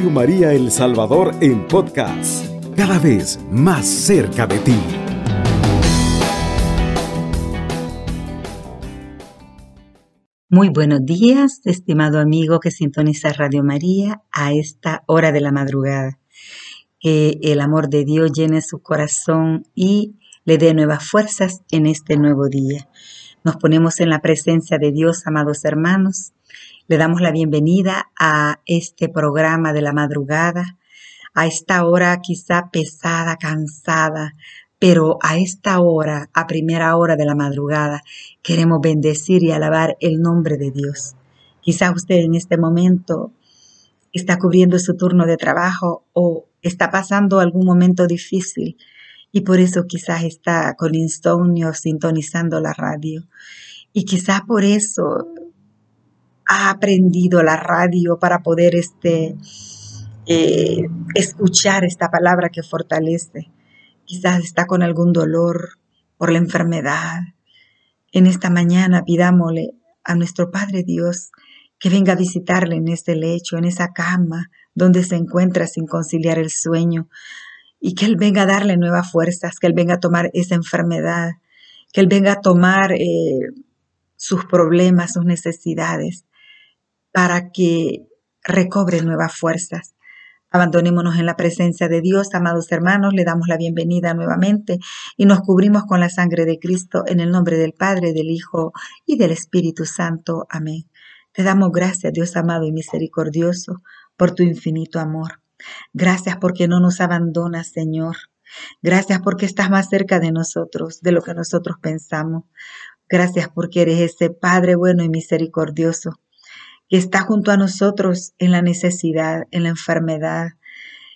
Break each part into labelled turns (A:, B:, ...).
A: Radio María El Salvador en podcast, cada vez más cerca de ti.
B: Muy buenos días, estimado amigo que sintoniza Radio María a esta hora de la madrugada. Que el amor de Dios llene su corazón y le dé nuevas fuerzas en este nuevo día. Nos ponemos en la presencia de Dios, amados hermanos. Le damos la bienvenida a este programa de la madrugada, a esta hora quizá pesada, cansada, pero a esta hora, a primera hora de la madrugada, queremos bendecir y alabar el nombre de Dios. Quizá usted en este momento está cubriendo su turno de trabajo o está pasando algún momento difícil y por eso quizás está con insomnio sintonizando la radio. Y quizás por eso ha aprendido la radio para poder este, eh, escuchar esta palabra que fortalece. Quizás está con algún dolor por la enfermedad. En esta mañana pidámosle a nuestro Padre Dios que venga a visitarle en este lecho, en esa cama donde se encuentra sin conciliar el sueño, y que Él venga a darle nuevas fuerzas, que Él venga a tomar esa enfermedad, que Él venga a tomar eh, sus problemas, sus necesidades, para que recobre nuevas fuerzas. Abandonémonos en la presencia de Dios, amados hermanos, le damos la bienvenida nuevamente y nos cubrimos con la sangre de Cristo en el nombre del Padre, del Hijo y del Espíritu Santo. Amén. Te damos gracias, Dios amado y misericordioso, por tu infinito amor. Gracias porque no nos abandonas, Señor. Gracias porque estás más cerca de nosotros, de lo que nosotros pensamos. Gracias porque eres ese Padre bueno y misericordioso que está junto a nosotros en la necesidad, en la enfermedad,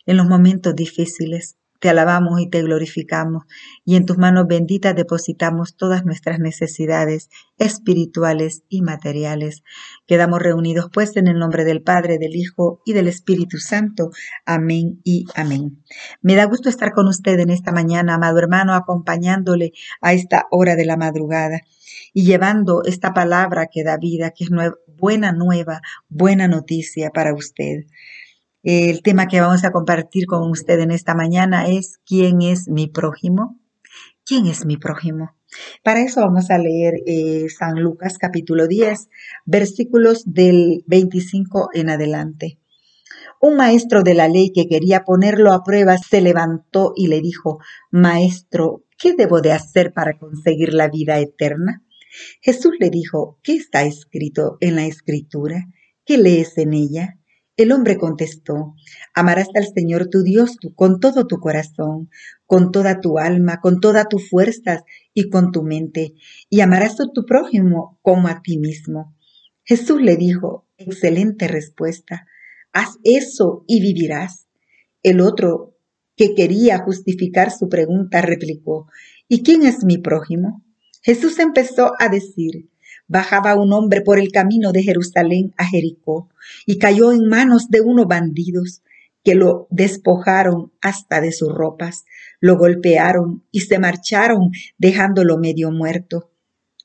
B: en los momentos difíciles. Te alabamos y te glorificamos y en tus manos benditas depositamos todas nuestras necesidades espirituales y materiales. Quedamos reunidos pues en el nombre del Padre, del Hijo y del Espíritu Santo. Amén y amén. Me da gusto estar con usted en esta mañana, amado hermano, acompañándole a esta hora de la madrugada y llevando esta palabra que da vida, que es buena nueva, buena noticia para usted. El tema que vamos a compartir con usted en esta mañana es ¿quién es mi prójimo? ¿Quién es mi prójimo? Para eso vamos a leer eh, San Lucas capítulo 10, versículos del 25 en adelante. Un maestro de la ley que quería ponerlo a prueba se levantó y le dijo, Maestro, ¿qué debo de hacer para conseguir la vida eterna? Jesús le dijo, ¿qué está escrito en la escritura? ¿Qué lees en ella? El hombre contestó, amarás al Señor tu Dios con todo tu corazón, con toda tu alma, con todas tus fuerzas y con tu mente, y amarás a tu prójimo como a ti mismo. Jesús le dijo, excelente respuesta, haz eso y vivirás. El otro, que quería justificar su pregunta, replicó, ¿y quién es mi prójimo? Jesús empezó a decir, bajaba un hombre por el camino de Jerusalén a Jericó y cayó en manos de unos bandidos que lo despojaron hasta de sus ropas, lo golpearon y se marcharon dejándolo medio muerto.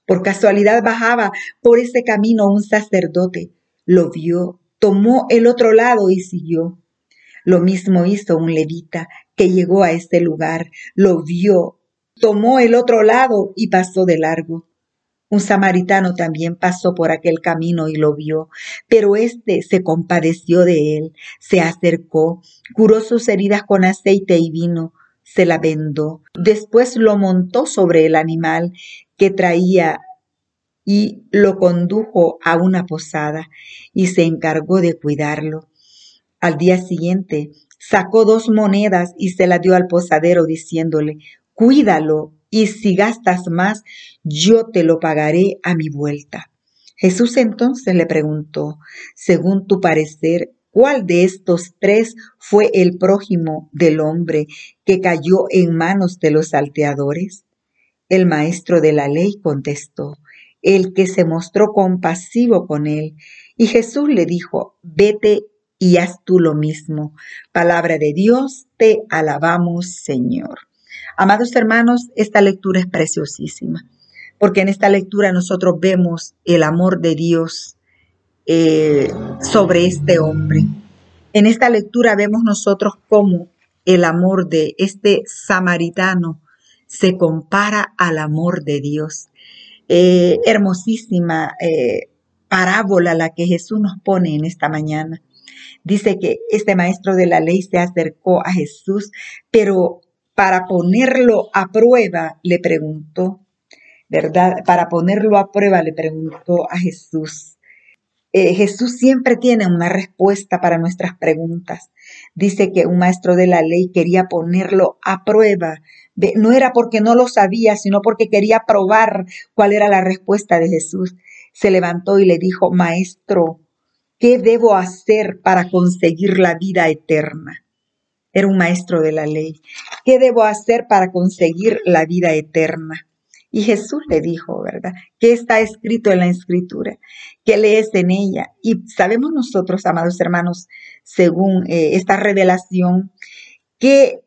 B: Por casualidad bajaba por ese camino un sacerdote, lo vio, tomó el otro lado y siguió. Lo mismo hizo un levita que llegó a ese lugar, lo vio, tomó el otro lado y pasó de largo. Un samaritano también pasó por aquel camino y lo vio, pero éste se compadeció de él, se acercó, curó sus heridas con aceite y vino, se la vendó, después lo montó sobre el animal que traía y lo condujo a una posada y se encargó de cuidarlo. Al día siguiente sacó dos monedas y se la dio al posadero diciéndole, cuídalo y si gastas más, yo te lo pagaré a mi vuelta. Jesús entonces le preguntó, según tu parecer, ¿cuál de estos tres fue el prójimo del hombre que cayó en manos de los salteadores? El maestro de la ley contestó, el que se mostró compasivo con él. Y Jesús le dijo, vete y haz tú lo mismo. Palabra de Dios, te alabamos, Señor. Amados hermanos, esta lectura es preciosísima, porque en esta lectura nosotros vemos el amor de Dios eh, sobre este hombre. En esta lectura vemos nosotros cómo el amor de este samaritano se compara al amor de Dios. Eh, hermosísima eh, parábola la que Jesús nos pone en esta mañana. Dice que este maestro de la ley se acercó a Jesús, pero para ponerlo a prueba le preguntó, ¿verdad? Para ponerlo a prueba le preguntó a Jesús, eh, Jesús siempre tiene una respuesta para nuestras preguntas. Dice que un maestro de la ley quería ponerlo a prueba. No era porque no lo sabía, sino porque quería probar cuál era la respuesta de Jesús. Se levantó y le dijo, Maestro, ¿qué debo hacer para conseguir la vida eterna? Era un maestro de la ley. ¿Qué debo hacer para conseguir la vida eterna? Y Jesús le dijo, ¿verdad? ¿Qué está escrito en la escritura? ¿Qué lees en ella? Y sabemos nosotros, amados hermanos, según eh, esta revelación, que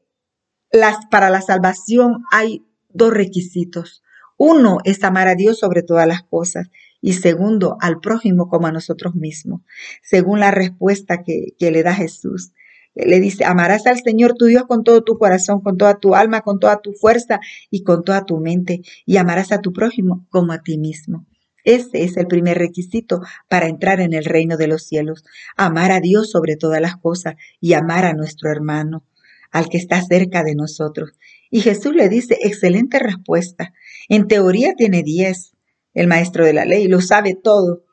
B: las, para la salvación hay dos requisitos. Uno es amar a Dios sobre todas las cosas y segundo, al prójimo como a nosotros mismos, según la respuesta que, que le da Jesús le dice, amarás al Señor tu Dios con todo tu corazón, con toda tu alma, con toda tu fuerza y con toda tu mente, y amarás a tu prójimo como a ti mismo. Ese es el primer requisito para entrar en el reino de los cielos, amar a Dios sobre todas las cosas y amar a nuestro hermano, al que está cerca de nosotros. Y Jesús le dice, excelente respuesta. En teoría tiene diez, el maestro de la ley, lo sabe todo,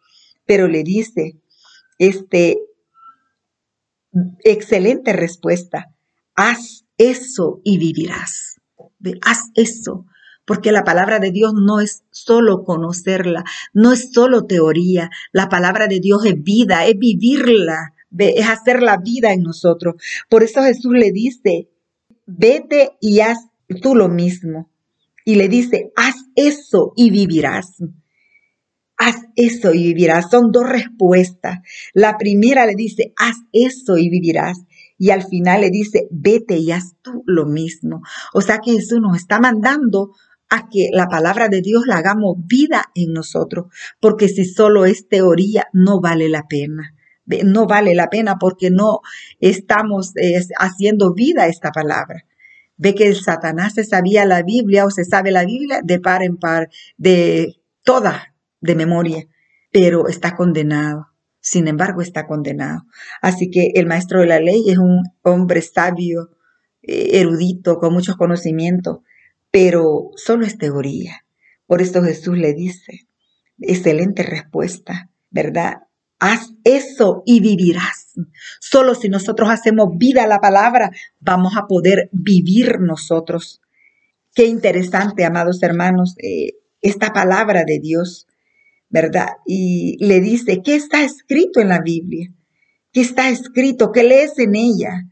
B: pero le dice, este, Excelente respuesta. Haz eso y vivirás. Haz eso. Porque la palabra de Dios no es solo conocerla, no es solo teoría. La palabra de Dios es vida, es vivirla, es hacer la vida en nosotros. Por eso Jesús le dice, vete y haz tú lo mismo. Y le dice, haz eso y vivirás haz eso y vivirás. Son dos respuestas. La primera le dice, haz eso y vivirás. Y al final le dice, vete y haz tú lo mismo. O sea que Jesús nos está mandando a que la palabra de Dios la hagamos vida en nosotros, porque si solo es teoría, no vale la pena. No vale la pena porque no estamos eh, haciendo vida esta palabra. Ve que el Satanás se sabía la Biblia o se sabe la Biblia de par en par, de toda de memoria, pero está condenado. Sin embargo, está condenado. Así que el maestro de la ley es un hombre sabio, eh, erudito, con muchos conocimientos, pero solo es teoría. Por esto Jesús le dice, excelente respuesta, ¿verdad? Haz eso y vivirás. Solo si nosotros hacemos vida a la palabra, vamos a poder vivir nosotros. Qué interesante, amados hermanos, eh, esta palabra de Dios ¿verdad? Y le dice, ¿qué está escrito en la Biblia? ¿Qué está escrito? ¿Qué lees en ella?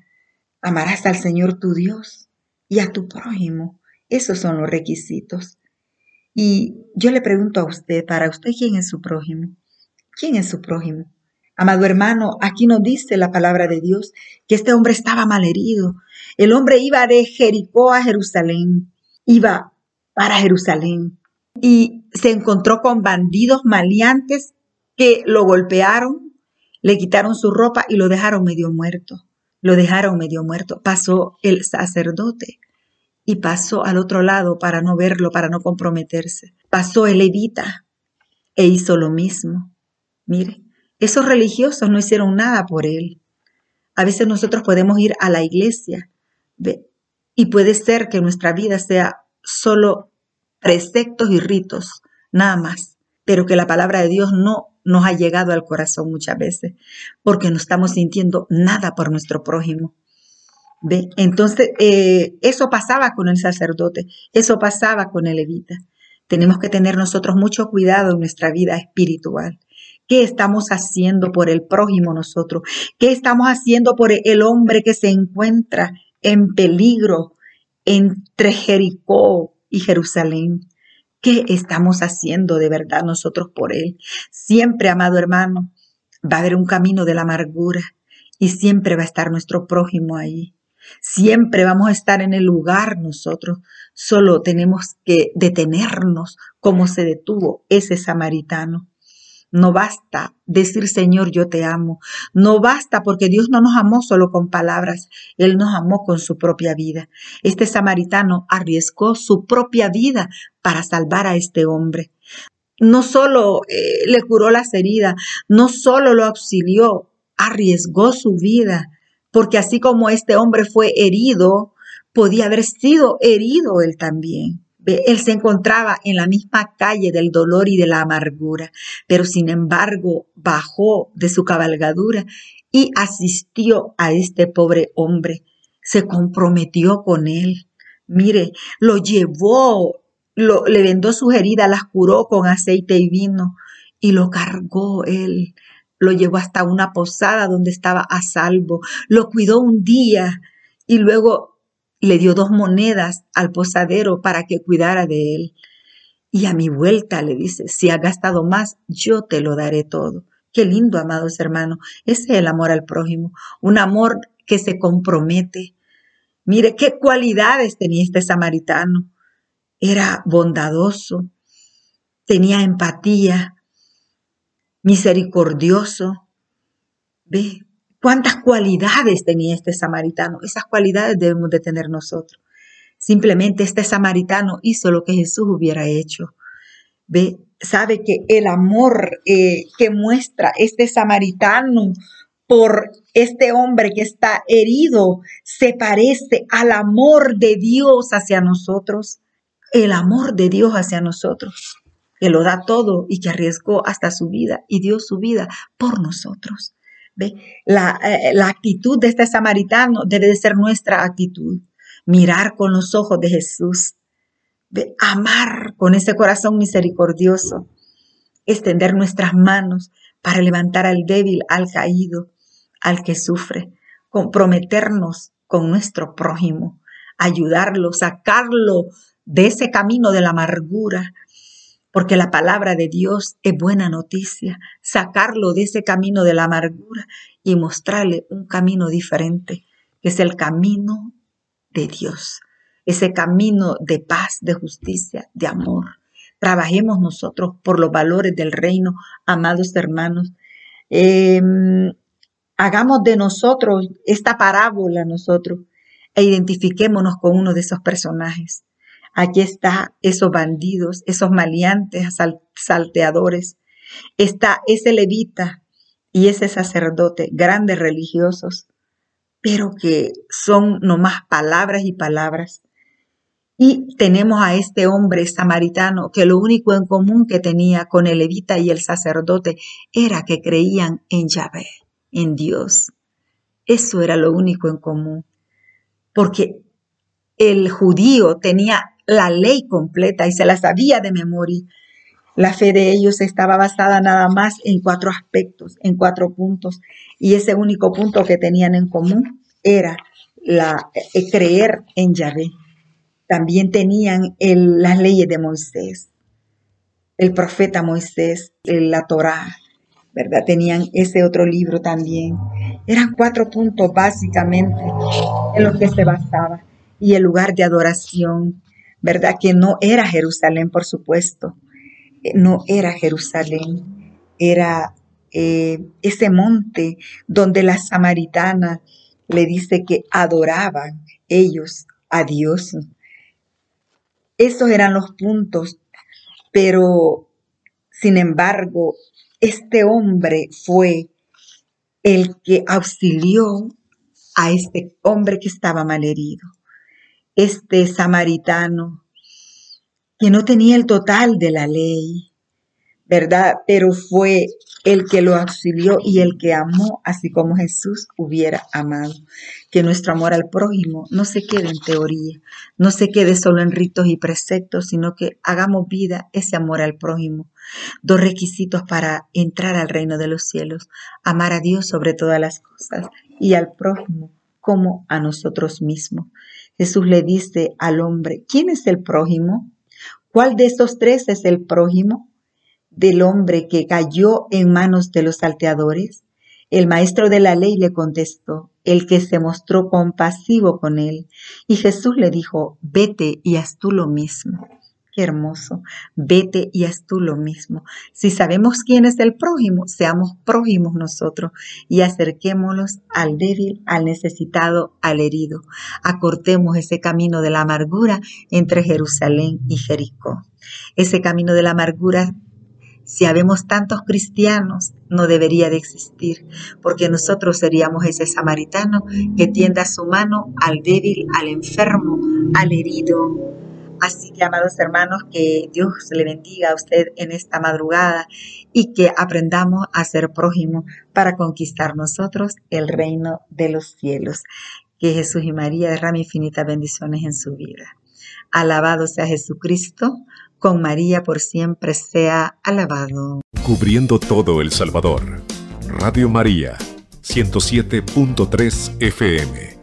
B: Amarás al Señor tu Dios y a tu prójimo. Esos son los requisitos. Y yo le pregunto a usted, para usted, ¿quién es su prójimo? ¿Quién es su prójimo? Amado hermano, aquí nos dice la palabra de Dios que este hombre estaba malherido. El hombre iba de Jericó a Jerusalén, iba para Jerusalén y se encontró con bandidos maleantes que lo golpearon, le quitaron su ropa y lo dejaron medio muerto. Lo dejaron medio muerto. Pasó el sacerdote y pasó al otro lado para no verlo, para no comprometerse. Pasó el levita e hizo lo mismo. Mire, esos religiosos no hicieron nada por él. A veces nosotros podemos ir a la iglesia y puede ser que nuestra vida sea solo preceptos y ritos, nada más, pero que la palabra de Dios no nos ha llegado al corazón muchas veces, porque no estamos sintiendo nada por nuestro prójimo. ¿Ve? Entonces, eh, eso pasaba con el sacerdote, eso pasaba con el levita. Tenemos que tener nosotros mucho cuidado en nuestra vida espiritual. ¿Qué estamos haciendo por el prójimo nosotros? ¿Qué estamos haciendo por el hombre que se encuentra en peligro entre Jericó y Jerusalén. ¿Qué estamos haciendo de verdad nosotros por Él? Siempre, amado hermano, va a haber un camino de la amargura y siempre va a estar nuestro prójimo ahí. Siempre vamos a estar en el lugar nosotros. Solo tenemos que detenernos como se detuvo ese samaritano. No basta decir Señor, yo te amo. No basta porque Dios no nos amó solo con palabras, Él nos amó con su propia vida. Este samaritano arriesgó su propia vida para salvar a este hombre. No solo eh, le curó las heridas, no solo lo auxilió, arriesgó su vida, porque así como este hombre fue herido, podía haber sido herido él también. Él se encontraba en la misma calle del dolor y de la amargura, pero sin embargo bajó de su cabalgadura y asistió a este pobre hombre. Se comprometió con él. Mire, lo llevó, lo, le vendó sus heridas, las curó con aceite y vino y lo cargó él. Lo llevó hasta una posada donde estaba a salvo. Lo cuidó un día y luego le dio dos monedas al posadero para que cuidara de él. Y a mi vuelta le dice, si ha gastado más, yo te lo daré todo. Qué lindo, amados hermanos. Ese es el amor al prójimo, un amor que se compromete. Mire qué cualidades tenía este samaritano. Era bondadoso, tenía empatía, misericordioso. Ve, cuántas cualidades tenía este samaritano. Esas cualidades debemos de tener nosotros. Simplemente este samaritano hizo lo que Jesús hubiera hecho. Ve, sabe que el amor eh, que muestra este samaritano por este hombre que está herido se parece al amor de Dios hacia nosotros. El amor de Dios hacia nosotros, que lo da todo y que arriesgó hasta su vida y dio su vida por nosotros. La, eh, la actitud de este samaritano debe de ser nuestra actitud. Mirar con los ojos de Jesús. Amar con ese corazón misericordioso. Extender nuestras manos para levantar al débil, al caído, al que sufre. Comprometernos con nuestro prójimo. Ayudarlo, sacarlo de ese camino de la amargura, porque la palabra de Dios es buena noticia, sacarlo de ese camino de la amargura y mostrarle un camino diferente, que es el camino de Dios, ese camino de paz, de justicia, de amor. Trabajemos nosotros por los valores del reino, amados hermanos. Em, hagamos de nosotros esta parábola nosotros e identifiquémonos con uno de esos personajes. Aquí está esos bandidos, esos maleantes, salteadores. Está ese levita y ese sacerdote, grandes religiosos, pero que son nomás palabras y palabras. Y tenemos a este hombre samaritano que lo único en común que tenía con el levita y el sacerdote era que creían en Yahvé, en Dios. Eso era lo único en común. Porque el judío tenía la ley completa y se la sabía de memoria. La fe de ellos estaba basada nada más en cuatro aspectos, en cuatro puntos, y ese único punto que tenían en común era la, eh, creer en Yahvé. También tenían las leyes de Moisés, el profeta Moisés, la Torá, ¿verdad? Tenían ese otro libro también. Eran cuatro puntos básicamente en los que se basaba. Y el lugar de adoración, ¿verdad? Que no era Jerusalén, por supuesto, eh, no era Jerusalén, era eh, ese monte donde la samaritana le dice que adoraban ellos a Dios. Esos eran los puntos, pero sin embargo, este hombre fue el que auxilió a este hombre que estaba malherido este samaritano que no tenía el total de la ley, ¿verdad? Pero fue el que lo auxilió y el que amó así como Jesús hubiera amado. Que nuestro amor al prójimo no se quede en teoría, no se quede solo en ritos y preceptos, sino que hagamos vida ese amor al prójimo. Dos requisitos para entrar al reino de los cielos, amar a Dios sobre todas las cosas y al prójimo como a nosotros mismos. Jesús le dice al hombre, ¿quién es el prójimo? ¿Cuál de estos tres es el prójimo? Del hombre que cayó en manos de los salteadores. El maestro de la ley le contestó, el que se mostró compasivo con él. Y Jesús le dijo, vete y haz tú lo mismo. Qué hermoso. Vete y haz tú lo mismo. Si sabemos quién es el prójimo, seamos prójimos nosotros y acerquémonos al débil, al necesitado, al herido. Acortemos ese camino de la amargura entre Jerusalén y Jericó. Ese camino de la amargura si habemos tantos cristianos, no debería de existir, porque nosotros seríamos ese samaritano que tienda su mano al débil, al enfermo, al herido, Así que, amados hermanos, que Dios le bendiga a usted en esta madrugada y que aprendamos a ser prójimos para conquistar nosotros el reino de los cielos. Que Jesús y María derrame infinitas bendiciones en su vida. Alabado sea Jesucristo, con María por siempre sea alabado.
A: Cubriendo todo El Salvador. Radio María, 107.3 FM.